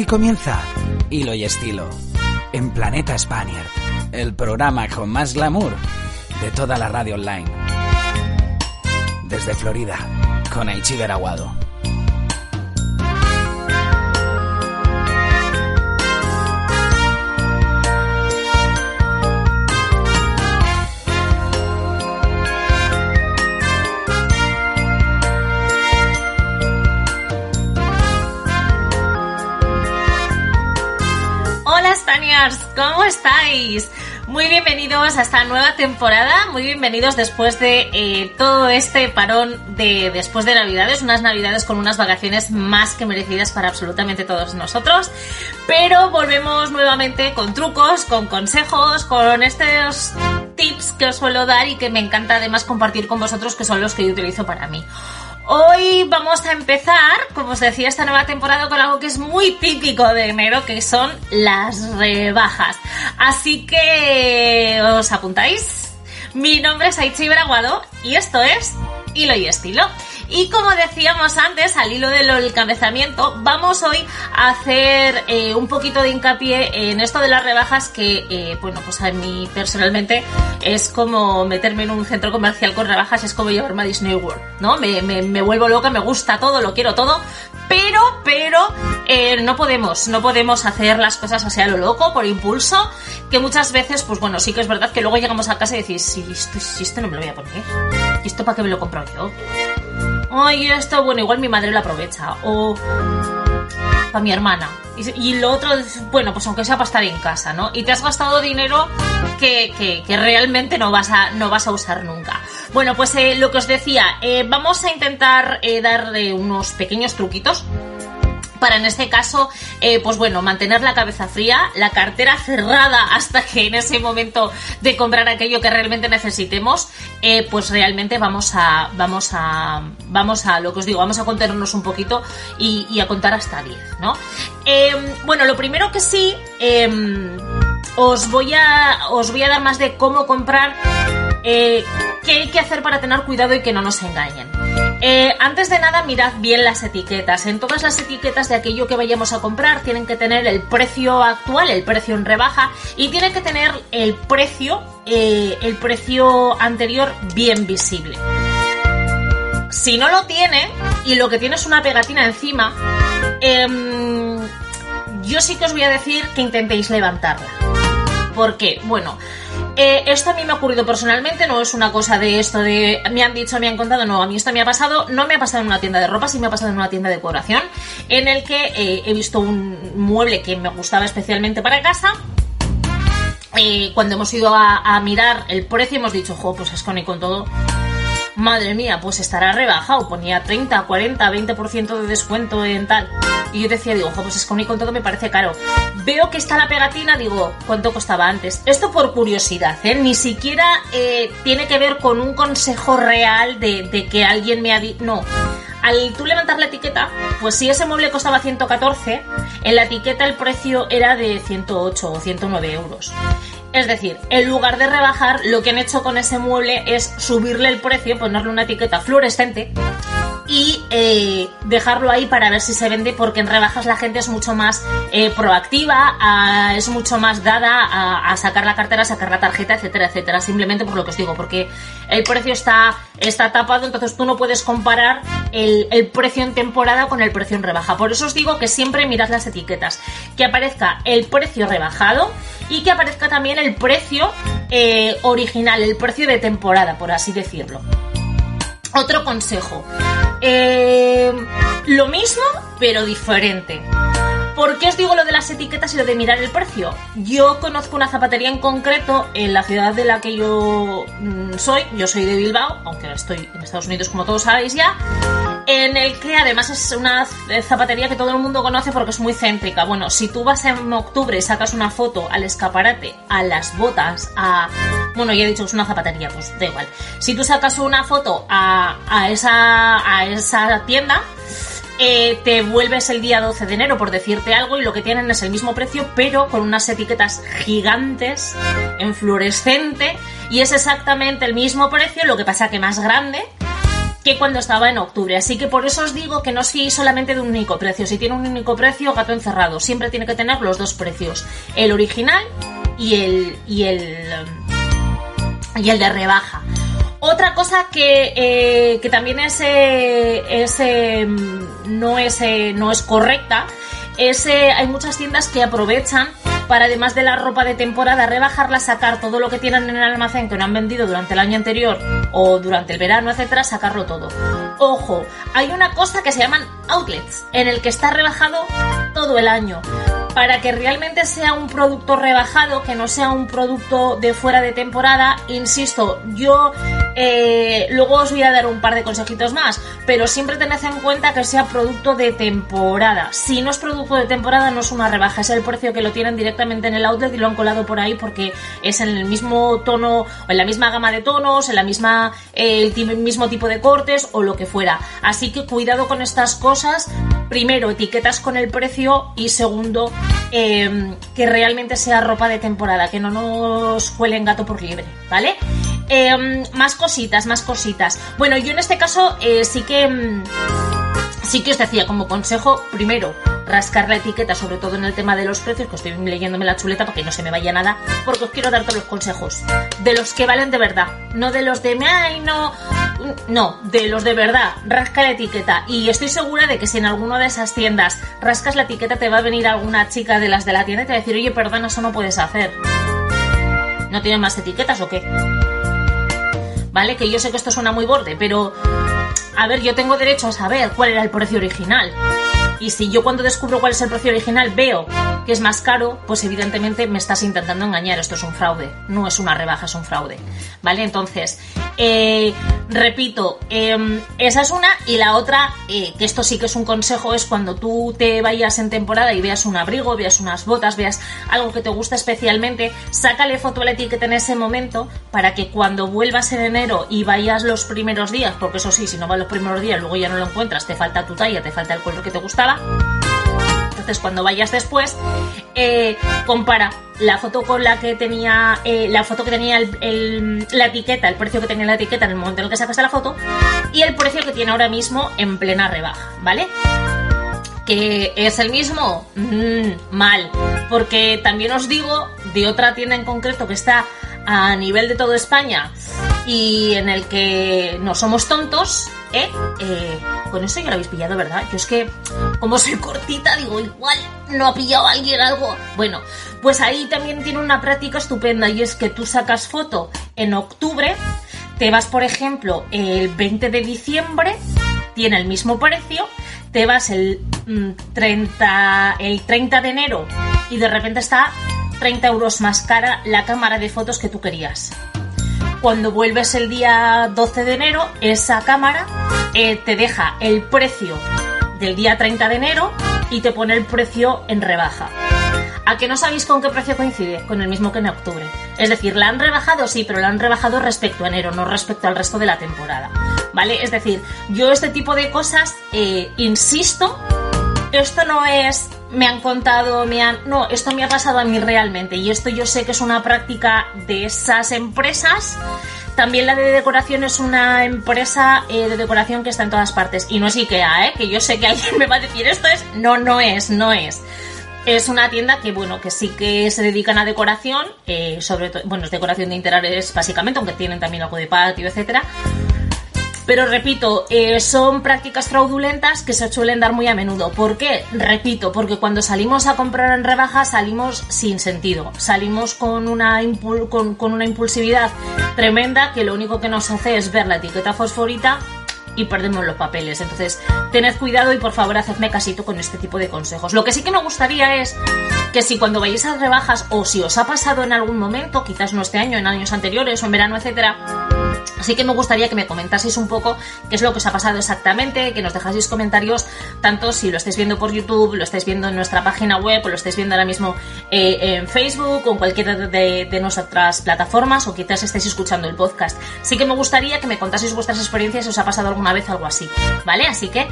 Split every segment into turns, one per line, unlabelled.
Aquí comienza Hilo y Estilo, en Planeta Spaniard, el programa con más glamour de toda la radio online. Desde Florida, con Aichiber Aguado.
¿Cómo estáis? Muy bienvenidos a esta nueva temporada, muy bienvenidos después de eh, todo este parón de después de Navidades, unas Navidades con unas vacaciones más que merecidas para absolutamente todos nosotros, pero volvemos nuevamente con trucos, con consejos, con estos tips que os suelo dar y que me encanta además compartir con vosotros que son los que yo utilizo para mí. Hoy vamos a empezar, como os decía, esta nueva temporada con algo que es muy típico de enero, que son las rebajas. Así que, ¿os apuntáis? Mi nombre es Aichi Braguado y esto es Hilo y Estilo. Y como decíamos antes, al hilo del encabezamiento, vamos hoy a hacer eh, un poquito de hincapié en esto de las rebajas que, eh, bueno, pues a mí personalmente es como meterme en un centro comercial con rebajas, es como llevarme a Disney World, ¿no? Me, vuelvo loca, me gusta todo, lo quiero todo, pero, pero, eh, no podemos, no podemos hacer las cosas así a lo loco, por impulso, que muchas veces, pues bueno, sí que es verdad que luego llegamos a casa y decís, si esto, esto no me lo voy a poner, ¿y esto para qué me lo compro yo? Ay, esto, bueno, igual mi madre lo aprovecha. O para mi hermana. Y, lo otro, bueno, pues aunque sea para estar en casa, ¿no? Y te has gastado dinero que, que, que realmente no vas, a, no vas a usar nunca. Bueno, pues eh, lo que os decía, eh, vamos a intentar eh, darle unos pequeños truquitos para en este caso, eh, pues bueno, mantener la cabeza fría, la cartera cerrada hasta que en ese momento de comprar aquello que realmente necesitemos, eh, pues realmente vamos a, vamos a, vamos a, lo que os digo, vamos a contenernos un poquito y, a contar hasta 10, ¿no? Eh, bueno, lo primero que sí, os voy a, os voy a dar más de cómo comprar, qué hay que hacer para tener cuidado y que no nos engañen. Eh, antes de nada, mirad bien las etiquetas. En todas las etiquetas de aquello que vayamos a comprar tienen que tener el precio actual, el precio en rebaja, y tiene que tener el precio, eh, el precio anterior bien visible. Si no lo tiene y lo que tiene es una pegatina encima, eh, yo sí que os voy a decir que intentéis levantarla. ¿Por qué? Bueno, eh, esto a mí me ha ocurrido personalmente, no es una cosa de esto de me han dicho, me han contado, no, a mí esto me ha pasado, no me ha pasado en una tienda de ropa, sí me ha pasado en una tienda de decoración, en el que eh, he visto un mueble que me gustaba especialmente para casa. Eh, cuando hemos ido a, mirar el precio hemos dicho, jo, pues es con y con todo, madre mía, pues estará rebajado, ponía 30, 40, 20% de descuento en tal. Y yo decía, digo, ojo, pues es y con todo me parece caro. Veo que está la pegatina, digo, ¿cuánto costaba antes? Esto por curiosidad, ¿eh? Ni siquiera eh, tiene que ver con un consejo real de, de que alguien me ha dicho. No. Al tú levantar la etiqueta, pues si ese mueble costaba 114, en la etiqueta el precio era de 108 o 109 euros. Es decir, en lugar de rebajar, lo que han hecho con ese mueble es subirle el precio, ponerle una etiqueta fluorescente y eh, dejarlo ahí para ver si se vende porque en rebajas la gente es mucho más eh, proactiva, es mucho más dada a, sacar la cartera, sacar la tarjeta, etcétera, etcétera. Simplemente por lo que os digo, porque el precio está, está tapado, entonces tú no puedes comparar el, el, precio en temporada con el precio en rebaja. Por eso os digo que siempre mirad las etiquetas, que aparezca el precio rebajado y que aparezca también el precio eh, original, el precio de temporada, por así decirlo. Otro consejo. Eh, lo mismo, pero diferente. ¿Por qué os digo lo de las etiquetas y lo de mirar el precio? Yo conozco una zapatería en concreto en la ciudad de la que yo mm, soy, yo soy de Bilbao, aunque estoy en Estados Unidos como todos sabéis ya, en el que además es una zapatería que todo el mundo conoce porque es muy céntrica. Bueno, si tú vas en octubre y sacas una foto al escaparate, a las botas, a... Bueno, ya he dicho que es una zapatería, pues da igual. Si tú sacas una foto a, a esa, a esa tienda, eh, te vuelves el día 12 de enero, por decirte algo, y lo que tienen es el mismo precio, pero con unas etiquetas gigantes, en fluorescente, y es exactamente el mismo precio, lo que pasa que más grande que cuando estaba en octubre. Así que por eso os digo que no os fiéis solamente de un único precio. Si tiene un único precio, gato encerrado. Siempre tiene que tener los dos precios. El original y el. y el. y el de rebaja. Otra cosa que, eh, que también es, eh, eh, no, es, no es correcta es hay muchas tiendas que aprovechan para además de la ropa de temporada rebajarla, sacar todo lo que tienen en el almacén que no han vendido durante el año anterior o durante el verano, etcétera, sacarlo todo. Ojo, hay una cosa que se llaman outlets, en el que está rebajado todo el año para que realmente sea un producto rebajado, que no sea un producto de fuera de temporada, insisto, yo eh, luego os voy a dar un par de consejitos más, pero siempre tened en cuenta que sea producto de temporada. Si no es producto de temporada, no es una rebaja, es el precio que lo tienen directamente en el outlet y lo han colado por ahí porque es en el mismo tono, en la misma gama de tonos, en la misma, eh, el mismo tipo de cortes o lo que fuera. Así que cuidado con estas cosas. Primero, etiquetas con el precio y segundo, Em, que realmente sea ropa de temporada, que no nos huelen gato por libre, ¿vale? Em, más cositas, más cositas. Bueno, yo en este caso eh, sí que... Em, sí que os decía como consejo, primero, rascar la etiqueta, sobre todo en el tema de los precios, que estoy leyéndome la chuleta para que no se me vaya nada, porque os quiero dar todos los consejos. De los que valen de verdad, no de los de, ay, no, no, de los de verdad, rasca la etiqueta. Y estoy segura de que si en alguna de esas tiendas rascas la etiqueta, te va a venir alguna chica de las de la tienda y te va a decir, oye, perdona, eso no puedes hacer. ¿No tienen más etiquetas o qué? ¿Vale? Que yo sé que esto suena muy borde, pero... A ver, yo tengo derecho a saber cuál era el precio original. Y si yo cuando descubro cuál es el precio original veo que es más caro, pues evidentemente me estás intentando engañar. Esto es un fraude, no es una rebaja, es un fraude. ¿Vale? Entonces, eh, repito, em, esa es una. Y la otra, eh, que esto sí que es un consejo, es cuando tú te vayas en temporada y veas un abrigo, veas unas botas, veas algo que te gusta especialmente, sácale foto a la etiqueta en ese momento para que cuando vuelvas en enero y vayas los primeros días, porque eso sí, si no vas los primeros días, luego ya no lo encuentras, te falta tu talla, te falta el color que te gustaba entonces, cuando vayas después, eh, compara la foto con la que tenía eh, la foto que tenía la etiqueta, el precio que tenía la etiqueta en el momento en el que sacaste la foto y el precio que tiene ahora mismo en plena rebaja, ¿vale? que es el mismo, mm, mal, porque también os digo de otra tienda en concreto que está a nivel de toda España y en el que no somos tontos, ¿eh? ¿eh? con eso ya lo habéis pillado, ¿verdad? Yo es que, como soy cortita, digo, igual no ha pillado alguien algo. Bueno, pues ahí también tiene una práctica estupenda y es que tú sacas foto en octubre, te vas, por ejemplo, el 20 de diciembre, tiene el mismo precio, te vas el 30, mm, el 30 de enero y de repente está 30 euros más cara la cámara de fotos que tú querías. Cuando vuelves el día 12 de enero, esa cámara eh, te deja el precio del día 30 de enero y te pone el precio en rebaja. ¿A que no sabéis con qué precio coincide? Con el mismo que en octubre. Es decir, la han rebajado, sí, pero la han rebajado respecto a enero, no respecto al resto de la temporada. ¿Vale? Es decir, yo este tipo de cosas, eh, insisto, esto no es me han contado, me han... No, esto me ha pasado a mí realmente y esto yo sé que es una práctica de esas empresas. También la de decoración es una empresa eh, de decoración que está en todas partes y no es IKEA, ¿eh? que yo sé que alguien me va a decir esto es... No, no es, no es. Es una tienda que, bueno, que sí que se dedican a decoración, eh, sobre todo, bueno, es decoración de interiores básicamente, aunque tienen también algo de patio, etcétera pero repito, eh, son prácticas fraudulentas que se suelen dar muy a menudo. ¿Por qué? Repito, porque cuando salimos a comprar en rebaja salimos sin sentido. Salimos con una, con, una impulsividad tremenda que lo único que nos hace es ver la etiqueta fosforita y perdemos los papeles. Entonces, tened cuidado y por favor hacedme casito con este tipo de consejos. Lo que sí que me gustaría es que si cuando vayáis a rebajas o si os ha pasado en algún momento, quizás no este año, en años anteriores o en verano, etcétera, Así que me gustaría que me comentaseis un poco qué es lo que os ha pasado exactamente, que nos dejaseis comentarios, tanto si lo estáis viendo por YouTube, lo estáis viendo en nuestra página web o lo estáis viendo ahora mismo eh, en Facebook o en cualquiera de, nuestras plataformas o quizás estáis escuchando el podcast. Sí que me gustaría que me contaseis vuestras experiencias si os ha pasado alguna vez algo así, ¿vale? Así que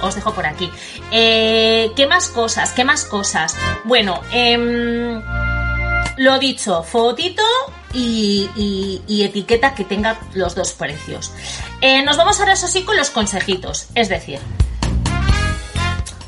os dejo por aquí. Eh, ¿Qué más cosas? ¿Qué más cosas? Bueno, eh, lo dicho, fotito y, etiqueta que tenga los dos precios. Eh, nos vamos ahora, eso sí, con los consejitos. Es decir,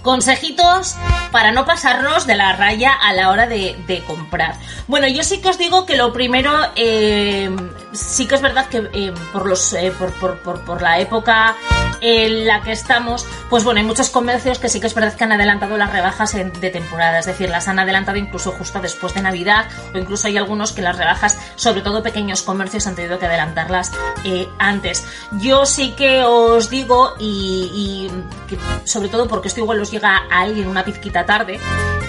consejitos para no pasarnos de la raya a la hora de, comprar. Bueno, yo sí que os digo que lo primero, eh, sí que es verdad que eh, por, los, por, por, por, la época en la que estamos, pues bueno, hay muchos comercios que sí que es verdad que han adelantado las rebajas de temporada, es decir, las han adelantado incluso justo después de Navidad o incluso hay algunos que las rebajas, sobre todo pequeños comercios, han tenido que adelantarlas eh, antes. Yo sí que os digo, y, sobre todo porque esto igual os llega a alguien una pizquita tarde,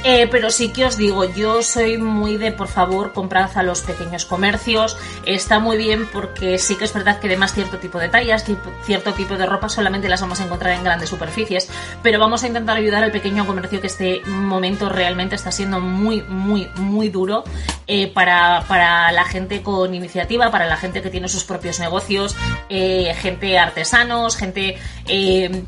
eh, pero sí que os digo, yo soy muy de, por favor, comprad a los pequeños comercios. Está muy bien porque sí que es verdad que además cierto tipo de tallas, cierto tipo de ropa solamente las vamos a encontrar en grandes superficies, pero vamos a intentar ayudar al pequeño comercio que este momento realmente está siendo muy, muy, muy duro eh, para, para, la gente con iniciativa, para la gente que tiene sus propios negocios, eh, gente artesanos, gente,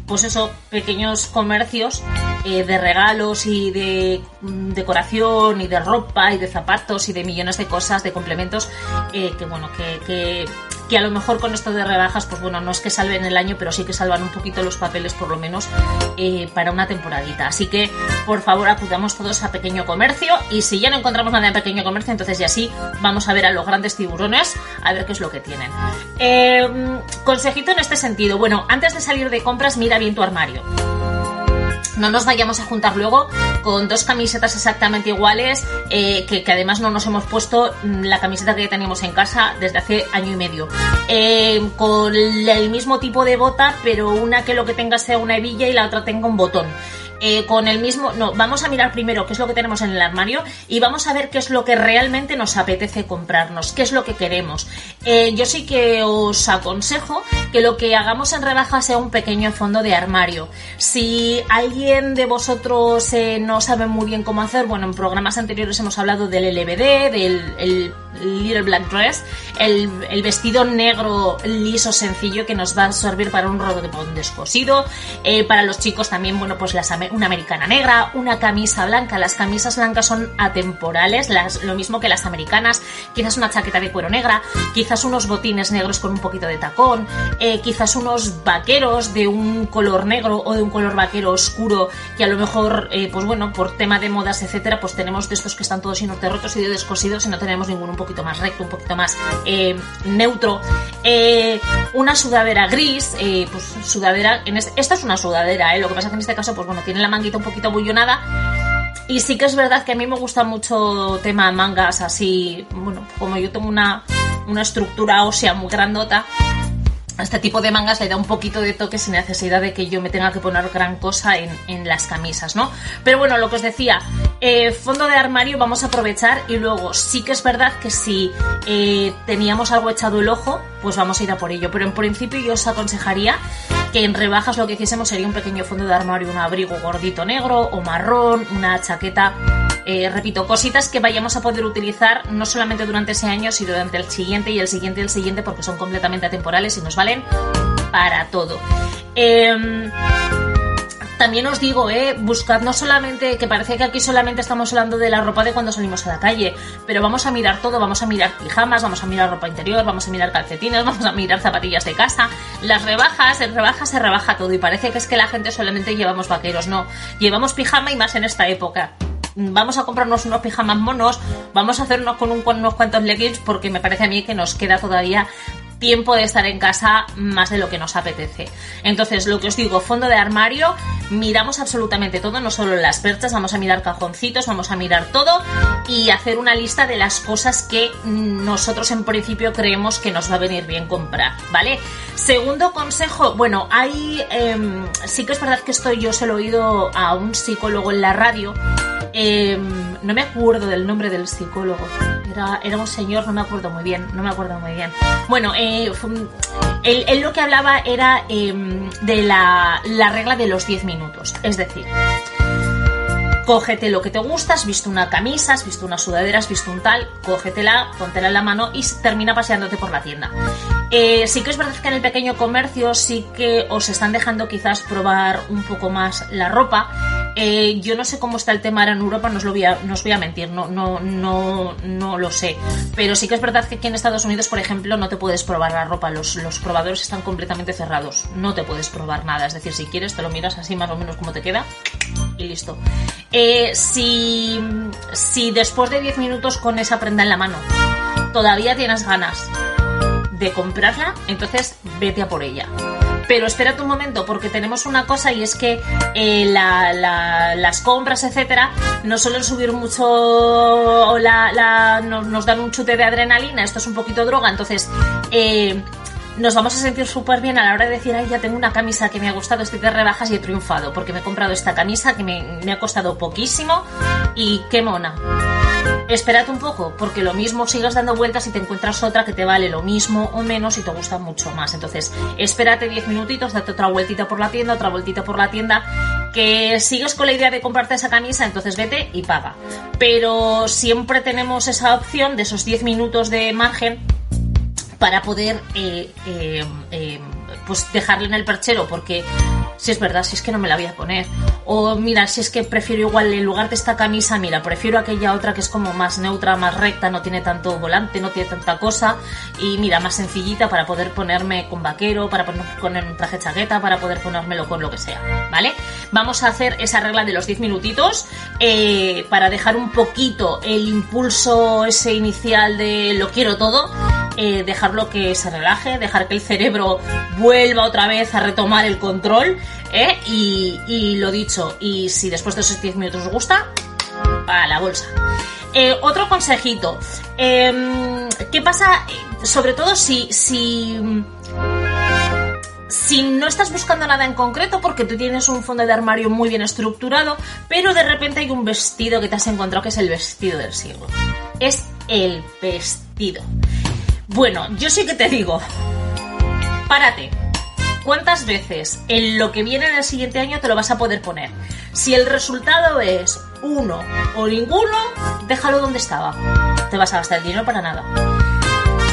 pues eso, pequeños comercios de regalos y de Mm, decoración y de ropa y de zapatos y de millones de cosas, de complementos, eh, que bueno, que, que, a lo mejor con esto de rebajas, pues bueno, no es que salven el año, pero sí que salvan un poquito los papeles por lo menos eh, para una temporadita. Así que, por favor, acudamos todos a pequeño comercio y si ya no encontramos nada en pequeño comercio, entonces ya sí, vamos a ver a los grandes tiburones a ver qué es lo que tienen. Eh, consejito en este sentido, bueno, antes de salir de compras, mira bien tu armario no nos vayamos a juntar luego con dos camisetas exactamente iguales, eh, que, además no nos hemos puesto mm, la camiseta que teníamos en casa desde hace año y medio. Eh, con el mismo tipo de bota, pero una que lo que tenga sea una hebilla y la otra tenga un botón. Eh, con el mismo. No, vamos a mirar primero qué es lo que tenemos en el armario y vamos a ver qué es lo que realmente nos apetece comprarnos, qué es lo que queremos. Eh, yo sí que os aconsejo que lo que hagamos en rebaja sea un pequeño fondo de armario. Si alguien de vosotros eh, no sabe muy bien cómo hacer, bueno, en programas anteriores hemos hablado del LBD, del Little Black Dress, el, vestido negro liso sencillo que nos va a servir para un rodón descosido. Eh, para los chicos también, bueno, pues las, una americana negra, una camisa blanca. Las camisas blancas son atemporales, las, lo mismo que las americanas. Quizás una chaqueta de cuero negra, quizás unos botines negros con un poquito de tacón, eh, quizás unos vaqueros de un color negro o de un color vaquero oscuro que a lo mejor, eh, pues bueno, por tema de modas, etcétera, pues tenemos de estos que están todos rotos y de descosidos y no tenemos ningún un poquito más recto, un poquito más eh, neutro. Una sudadera gris, pues sudadera, esta es una sudadera, lo que pasa que en este caso, pues bueno, tiene la manguita un poquito bullonada. Y sí que es verdad que a mí me gusta mucho tema mangas así, bueno, como yo tengo una, una estructura ósea muy grandota, este tipo de mangas le da un poquito de toque sin necesidad de que yo me tenga que poner gran cosa en, las camisas, ¿no? Pero bueno, lo que os decía, eh, fondo de armario vamos a aprovechar y luego sí que es verdad que si eh, teníamos algo echado el ojo, pues vamos a ir a por ello. Pero en principio yo os aconsejaría que en rebajas lo que hiciésemos sería un pequeño fondo de armario, un abrigo gordito negro o marrón, una chaqueta eh, repito, cositas que vayamos a poder utilizar no solamente durante ese año, sino durante el siguiente y el siguiente y el siguiente, porque son completamente atemporales y nos valen para todo. Em, también os digo, eh, buscad no solamente, que parece que aquí solamente estamos hablando de la ropa de cuando salimos a la calle, pero vamos a mirar todo, vamos a mirar pijamas, vamos a mirar ropa interior, vamos a mirar calcetines, vamos a mirar zapatillas de casa, las rebajas, en rebajas se rebaja todo y parece que es que la gente solamente llevamos vaqueros, no, llevamos pijama y más en esta época. Vamos a comprarnos unos pijamas monos, vamos a hacernos con unos cuantos leggings porque me parece a mí que nos queda todavía tiempo de estar en casa más de lo que nos apetece. Entonces, lo que os digo, fondo de armario, miramos absolutamente todo, no solo las perchas, vamos a mirar cajoncitos, vamos a mirar todo y hacer una lista de las cosas que nosotros en principio creemos que nos va a venir bien comprar, ¿vale? Segundo consejo, bueno, hay, em, sí que es verdad que esto yo se lo he oído a un psicólogo en la radio, em, no me acuerdo del nombre del psicólogo, era, era un señor, no me acuerdo muy bien, no me acuerdo muy bien. Bueno, eh, él, lo que hablaba era em, de la, la regla de los 10 minutos, es decir, cógete lo que te gusta, has visto una camisa, has visto una sudadera, has visto un tal, cógetela, póntela en la mano y termina paseándote por la tienda. Eh, sí que es verdad que en el pequeño comercio sí que os están dejando quizás probar un poco más la ropa. Eh, yo no sé cómo está el tema ahora en Europa, no os, voy a, mentir, no, no, no, no lo sé. Pero sí que es verdad que aquí en Estados Unidos, por ejemplo, no te puedes probar la ropa, los, los probadores están completamente cerrados, no te puedes probar nada. Es decir, si quieres te lo miras así más o menos como te queda listo. Eh, si, si después de 10 minutos con esa prenda en la mano todavía tienes ganas de comprarla, entonces vete a por ella. Pero espérate un momento, porque tenemos una cosa y es que eh, las compras, etcétera, no suelen subir mucho, la, nos, dan un chute de adrenalina, esto es un poquito droga, entonces eh, nos vamos a sentir súper bien a la hora de decir, ay, ya tengo una camisa que me ha gustado, estoy de rebajas y he triunfado, porque me he comprado esta camisa que me, ha costado poquísimo y qué mona espérate un poco, porque lo mismo sigas dando vueltas y te encuentras otra que te vale lo mismo o menos y te gusta mucho más. Entonces, espérate 10 minutitos, date otra vueltita por la tienda, otra vueltita por la tienda, que sigues con la idea de comprarte esa camisa, entonces vete y paga. Pero siempre tenemos esa opción de esos 10 minutos de margen para poder eh, eh, eh, pues dejarle en el perchero, porque si es verdad, si es que no me la voy a poner. O mira, si es que prefiero igual en lugar de esta camisa, mira, prefiero aquella otra que es como más neutra, más recta, no tiene tanto volante, no tiene tanta cosa. Y mira, más sencillita para poder ponerme con vaquero, para poner un traje chaqueta, para poder ponérmelo con lo que sea. ¿Vale? Vamos a hacer esa regla de los 10 minutitos eh, para dejar un poquito el impulso ese inicial de lo quiero todo. Eh, dejarlo que se relaje, dejar que el cerebro vuelva otra vez a retomar el control ¿eh? y, lo dicho, y si después de esos 10 minutos os gusta, a la bolsa. Eh, otro consejito. Em, ¿Qué pasa? Sobre todo si, si, si no estás buscando nada en concreto porque tú tienes un fondo de armario muy bien estructurado, pero de repente hay un vestido que te has encontrado que es el vestido del siglo. Es el vestido. Bueno, yo sí que te digo, párate ¿Cuántas veces en lo que viene en el siguiente año te lo vas a poder poner? Si el resultado es uno o ninguno, déjalo donde estaba. Te vas a gastar el dinero para nada.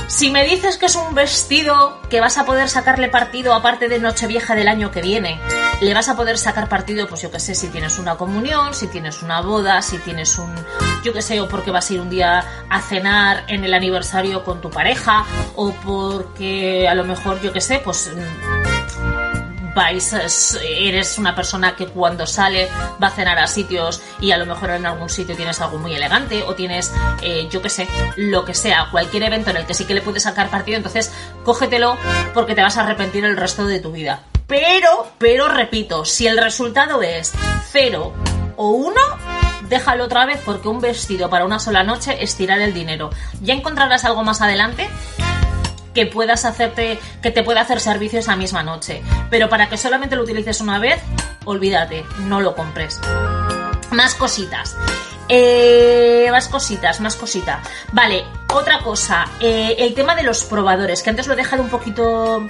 Si me dices que es un vestido que vas a poder sacarle partido aparte de Nochevieja del año que viene, le vas a poder sacar partido, pues yo que sé, si tienes una comunión, si tienes una boda, si tienes un, yo que sé, o porque vas a ir un día a cenar en el aniversario con tu pareja, o porque a lo mejor, yo que sé, pues eres una persona que cuando sale va a cenar a sitios y a lo mejor en algún sitio tienes algo muy elegante o tienes, eh, yo que sé, lo que sea, cualquier evento en el que sí que le puedes sacar partido, entonces cógetelo porque te vas a arrepentir el resto de tu vida. Pero, pero repito, si el resultado es cero o uno, déjalo otra vez porque un vestido para una sola noche es tirar el dinero. Ya encontrarás algo más adelante que puedas hacerte, que te pueda hacer servicio esa misma noche. Pero para que solamente lo utilices una vez, olvídate, no lo compres. Más cositas. Eh, más cositas, más cositas. Vale, otra cosa, eh, el tema de los probadores, que antes lo he dejado un poquito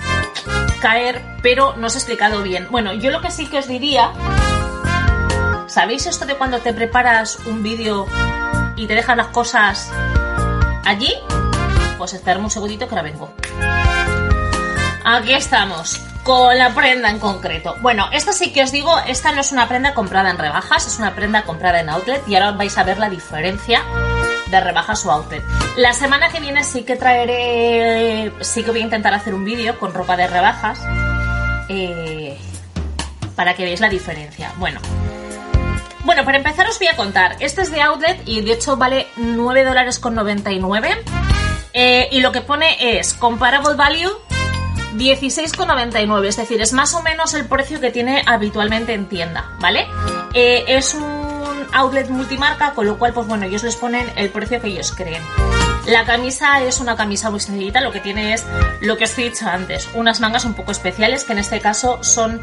caer, pero no os he explicado bien. Bueno, yo lo que sí que os diría, ¿sabéis esto de cuando te preparas un vídeo y te dejan las cosas allí? Pues esperadme un segundito que ahora vengo. Aquí estamos, con la prenda en concreto. Bueno, esta sí que os digo, esta no es una prenda comprada en rebajas, es una prenda comprada en outlet y ahora vais a ver la diferencia de rebajas o outlet. La semana que viene sí que traeré, sí que voy a intentar hacer un vídeo con ropa de rebajas eh, para que veáis la diferencia. Bueno, bueno, para empezar os voy a contar. Este es de outlet y de hecho vale 9 dólares con 99 Eh, y lo que pone es comparable value 16,99, es decir, es más o menos el precio que tiene habitualmente en tienda, ¿vale? Eh, es un outlet multimarca, con lo cual, pues bueno, ellos les ponen el precio que ellos creen. La camisa es una camisa muy sencillita, lo que tiene es lo que os he dicho antes, unas mangas un poco especiales, que en este caso son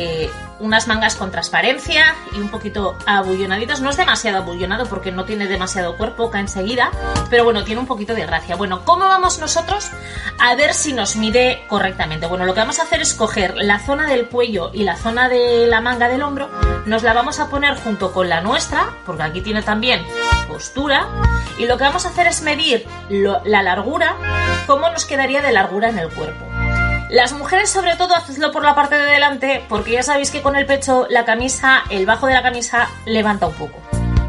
eh, unas mangas con transparencia y un poquito abullonaditas. No es demasiado abullonado porque no tiene demasiado cuerpo, cae enseguida, pero bueno, tiene un poquito de gracia. Bueno, ¿cómo vamos nosotros a ver si nos mide correctamente? Bueno, lo que vamos a hacer es coger la zona del cuello y la zona de la manga del hombro, nos la vamos a poner junto con la nuestra, porque aquí tiene también postura, y lo que vamos a hacer es medir la largura, cómo nos quedaría de largura en el cuerpo. Las mujeres, sobre todo, hacedlo por la parte de delante, porque ya sabéis que con el pecho la camisa, el bajo de la camisa, levanta un poco.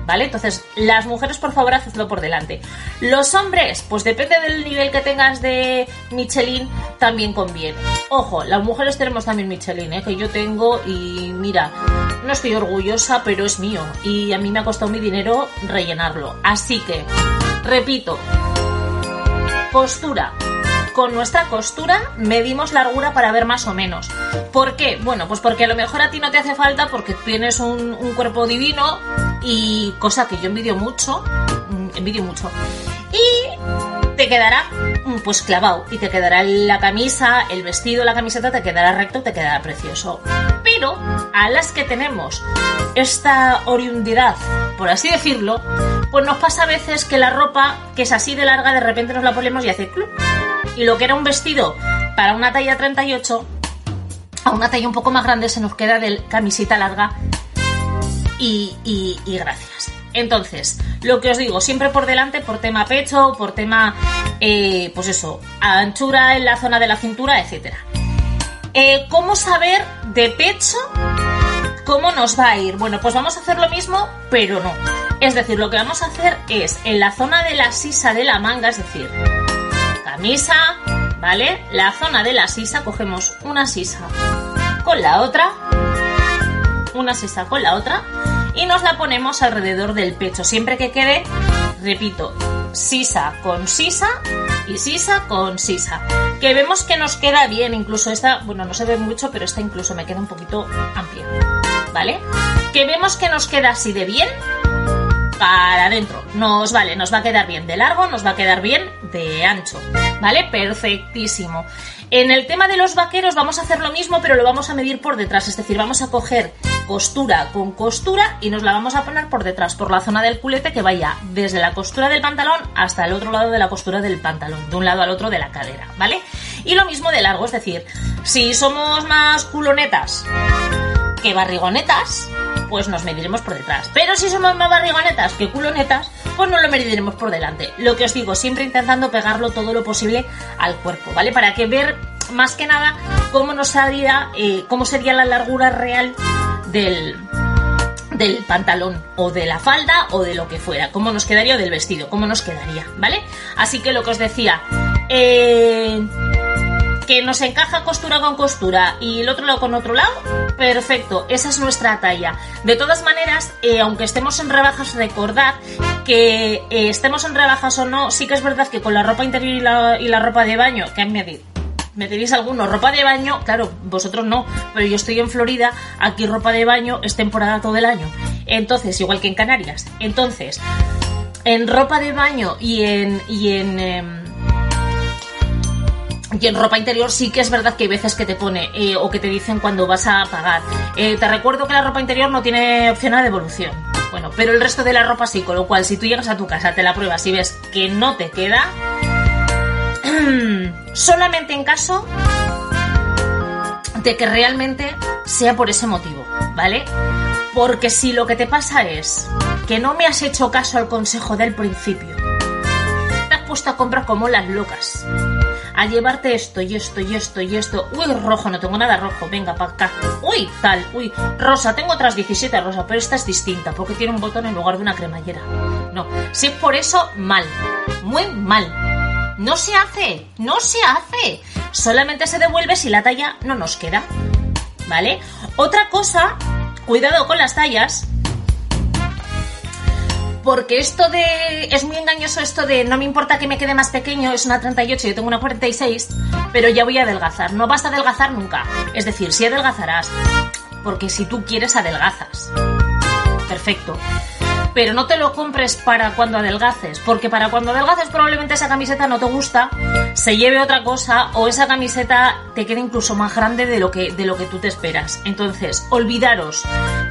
¿Vale? Entonces, las mujeres, por favor, hacedlo por delante. Los hombres, pues depende del nivel que tengas de Michelin, también conviene. Ojo, las mujeres tenemos también Michelin, ¿eh? que yo tengo y mira, no estoy orgullosa, pero es mío. Y a mí me ha costado mi dinero rellenarlo. Así que, repito, postura, con nuestra costura medimos largura para ver más o menos. ¿Por qué? Bueno, pues porque a lo mejor a ti no te hace falta porque tienes un, cuerpo divino y cosa que yo envidio mucho, mm, envidio mucho. Y te quedará mm, pues clavado y te quedará la camisa, el vestido, la camiseta te quedará recto, te quedará precioso. Pero a las que tenemos esta oriundidad, por así decirlo, pues nos pasa a veces que la ropa que es así de larga de repente nos la ponemos y hace club y lo que era un vestido para una talla 38 a una talla un poco más grande se nos queda de camiseta larga y, gracias. Entonces, lo que os digo, siempre por delante, por tema pecho, por tema, eh, pues eso, anchura en la zona de la cintura, etc. Eh, ¿Cómo saber de pecho cómo nos va a ir? Bueno, pues vamos a hacer lo mismo, pero no. Es decir, lo que vamos a hacer es en la zona de la sisa de la manga, es decir, camisa, ¿vale? La zona de la sisa, cogemos una sisa con la otra, una sisa con la otra y nos la ponemos alrededor del pecho, siempre que quede, repito, sisa con sisa y sisa con sisa. Que vemos que nos queda bien, incluso esta, bueno, no se ve mucho, pero esta incluso me queda un poquito amplia, ¿vale? Que vemos que nos queda así de bien para adentro. Nos vale, nos va a quedar bien de largo, nos va a quedar bien de ancho. ¿Vale? Perfectísimo. En el tema de los vaqueros vamos a hacer lo mismo, pero lo vamos a medir por detrás. Es decir, vamos a coger costura con costura y nos la vamos a poner por detrás, por la zona del culete que vaya desde la costura del pantalón hasta el otro lado de la costura del pantalón, de un lado al otro de la cadera, ¿vale? Y lo mismo de largo, es decir, si somos más culonetas que barrigonetas, pues nos mediremos por detrás. Pero si somos más barrigonetas que culonetas, pues no lo mediremos por delante. Lo que os digo, siempre intentando pegarlo todo lo posible al cuerpo, ¿vale? Para que ver más que nada cómo nos haría, eh, cómo sería la largura real del, del pantalón o de la falda o de lo que fuera, cómo nos quedaría del vestido, cómo nos quedaría, ¿vale? Así que lo que os decía, eh, que nos encaja costura con costura y el otro lado con otro lado, perfecto, esa es nuestra talla. De todas maneras, eh, aunque estemos en rebajas, recordad que eh, estemos en rebajas o no, sí que es verdad que con la ropa interior y la, ropa de baño, que me me tenéis alguno ropa de baño, claro, vosotros no, pero yo estoy en Florida, aquí ropa de baño es temporada todo el año. Entonces, igual que en Canarias. Entonces, en ropa de baño y en y en em, y en ropa interior sí que es verdad que hay veces que te pone eh, o que te dicen cuando vas a pagar. Eh, te recuerdo que la ropa interior no tiene opción a devolución. Bueno, pero el resto de la ropa sí, con lo cual si tú llegas a tu casa, te la pruebas y ves que no te queda, solamente en caso de que realmente sea por ese motivo, ¿vale? Porque si lo que te pasa es que no me has hecho caso al consejo del principio, te has puesto a comprar como las locas a llevarte esto y esto y esto y esto. Uy, rojo, no tengo nada rojo, venga, para acá. Uy, tal, uy, rosa, tengo otras 17 rosas, pero esta es distinta porque tiene un botón en lugar de una cremallera. No, si es por eso, mal, muy mal. No se hace, no se hace. Solamente se devuelve si la talla no nos queda. ¿Vale? Otra cosa, cuidado con las tallas, porque esto de. Es muy engañoso esto de no me importa que me quede más pequeño, es una 38 y yo tengo una 46, pero ya voy a adelgazar. No vas a adelgazar nunca. Es decir, si adelgazarás, porque si tú quieres adelgazas. Perfecto pero no te lo compres para cuando adelgaces, porque para cuando adelgaces probablemente esa camiseta no te gusta, se lleve otra cosa o esa camiseta te quede incluso más grande de lo que, de lo que tú te esperas. Entonces, olvidaros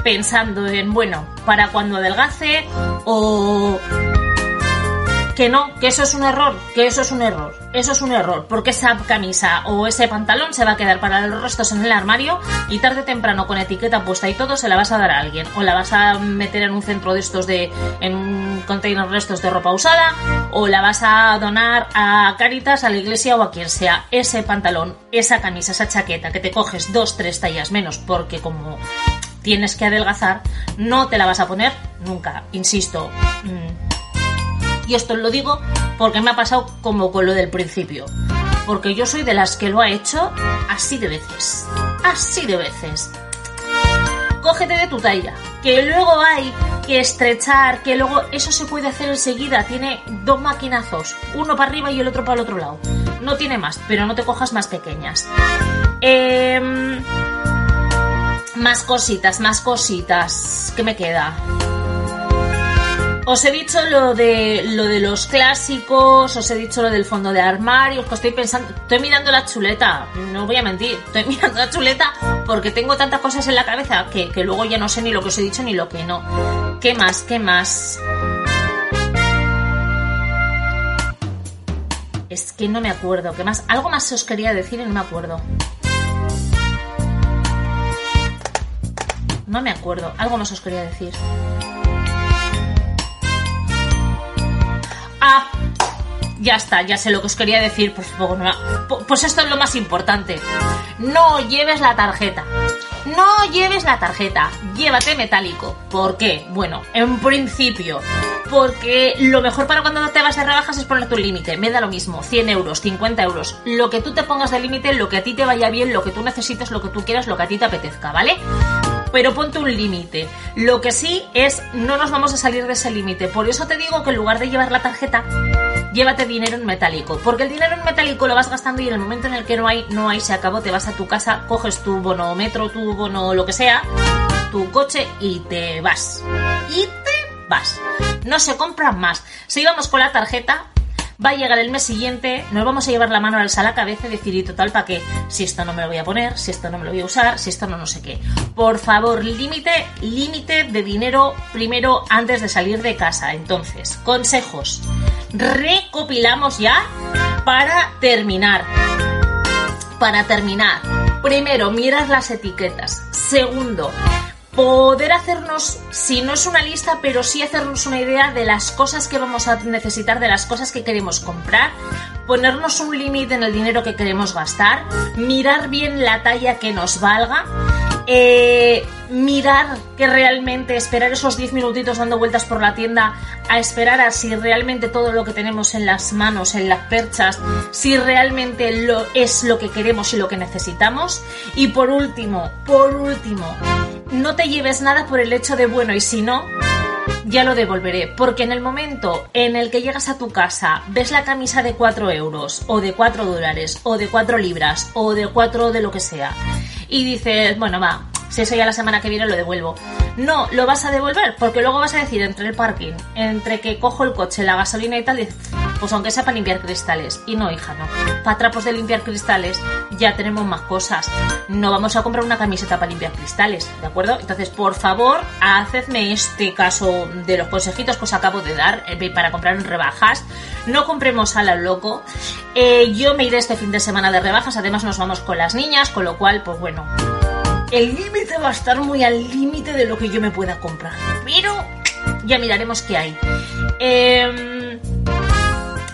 pensando en, bueno, para cuando adelgace o que no, que eso es un error, que eso es un error, eso es un error, porque esa camisa o ese pantalón se va a quedar para los restos en el armario y tarde o temprano con etiqueta puesta y todo se la vas a dar a alguien o la vas a meter en un centro de estos de, en un container restos de ropa usada o la vas a donar a Caritas, a la iglesia o a quien sea. Ese pantalón, esa camisa, esa chaqueta que te coges dos, tres tallas menos porque como tienes que adelgazar, no te la vas a poner nunca, insisto. Mm, y esto lo digo porque me ha pasado como con lo del principio. Porque yo soy de las que lo ha hecho así de veces. Así de veces. Cógete de tu talla. Que luego hay que estrechar, que luego eso se puede hacer enseguida. Tiene dos maquinazos, uno para arriba y el otro para el otro lado. No tiene más, pero no te cojas más pequeñas. Em, más cositas, más cositas. ¿Qué me queda? Os he dicho lo de lo de los clásicos, os he dicho lo del fondo de armario, que estoy pensando, estoy mirando la chuleta, no voy a mentir, estoy mirando la chuleta porque tengo tantas cosas en la cabeza que, que luego ya no sé ni lo que os he dicho ni lo que no. ¿Qué más? ¿Qué más? Es que no me acuerdo. ¿Qué más? Algo más os quería decir y no me acuerdo. No me acuerdo. Algo más os quería decir. Ah, ya está, ya sé lo que os quería decir. Pues, pues esto es lo más importante. No lleves la tarjeta. No lleves la tarjeta, llévate metálico. ¿Por qué? Bueno, en principio, porque lo mejor para cuando te vas de rebajas es poner tu límite. Me da lo mismo, 100 euros, 50 euros. Lo que tú te pongas de límite, lo que a ti te vaya bien, lo que tú necesites, lo que tú quieras, lo que a ti te apetezca, ¿vale? Pero ponte un límite. Lo que sí es, no nos vamos a salir de ese límite. Por eso te digo que en lugar de llevar la tarjeta, llévate dinero en metálico. Porque el dinero en metálico lo vas gastando y en el momento en el que no hay, no hay, se acabó, te vas a tu casa, coges tu bono metro, tu bono lo que sea, tu coche y te vas. Y te vas. No se compran más. Si íbamos con la tarjeta, va a llegar el mes siguiente, nos vamos a llevar la mano al a cabeza y decir, ¿y total para qué? Si esto no me lo voy a poner, si esto no me lo voy a usar, si esto no no sé qué. Por favor, límite, límite de dinero primero antes de salir de casa. Entonces, consejos. Recopilamos ya para terminar. Para terminar. Primero, miras las etiquetas. Segundo, poder hacernos, si no es una lista, pero sí hacernos una idea de las cosas que vamos a necesitar, de las cosas que queremos comprar, ponernos un límite en el dinero que queremos gastar, mirar bien la talla que nos valga eh, mirar que realmente esperar esos 10 minutitos dando vueltas por la tienda a esperar a si realmente todo lo que tenemos en las manos, en las perchas, si realmente lo, es lo que queremos y lo que necesitamos. Y por último, por último, no te lleves nada por el hecho de bueno y si no, ya lo devolveré. Porque en el momento en el que llegas a tu casa, ves la camisa de 4 euros, o de 4 dólares, o de 4 libras, o de 4 de lo que sea, y dices, bueno, va, si eso ya la semana que viene lo devuelvo. No, lo vas a devolver, porque luego vas a decir entre el parking, entre que cojo el coche, la gasolina y tal, pues aunque sea para limpiar cristales. Y no, hija, no. Para trapos de limpiar cristales ya tenemos más cosas. No vamos a comprar una camiseta para limpiar cristales, ¿de acuerdo? Entonces, por favor, hacedme este caso de los consejitos que os acabo de dar eh, para comprar en rebajas. No compremos a la loco. Eh, yo me iré este fin de semana de rebajas, además nos vamos con las niñas, con lo cual, pues bueno, el límite va a estar muy al límite de lo que yo me pueda comprar. Pero ya miraremos qué hay. Em,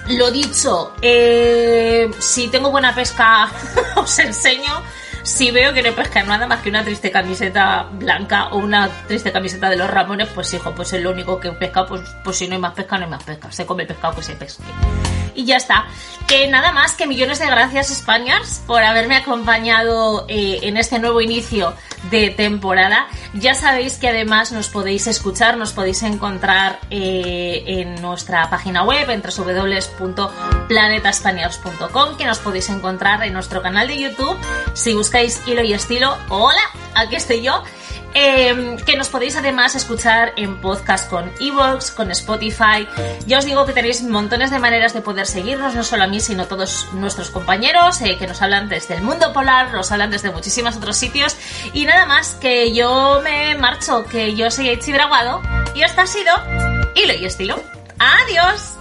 lo dicho, eh, si tengo buena pesca, os enseño. Si veo que no pesca nada más que una triste camiseta blanca o una triste camiseta de los Ramones, pues hijo, pues es lo único que pesca, pues, pues si no hay más pesca, no hay más pesca. Se come el pescado que se pesque. Y ya está. Que nada más que millones de gracias, Spaniards, por haberme acompañado eh, en este nuevo inicio de temporada. Ya sabéis que además nos podéis escuchar, nos podéis encontrar eh, en nuestra página web, en www.planetaspaniards.com, que nos podéis encontrar en nuestro canal de YouTube. Si buscáis hilo y estilo, hola, aquí estoy yo. Em, que nos podéis además escuchar en podcast con Evox, con Spotify. Ya os digo que tenéis montones de maneras de poder seguirnos, no solo a mí, sino a todos nuestros compañeros eh, que nos hablan desde el mundo polar, nos hablan desde muchísimos otros sitios. Y nada más, que yo me marcho, que yo soy Eichi Braguado y esto ha sido Hilo y Estilo. ¡Adiós!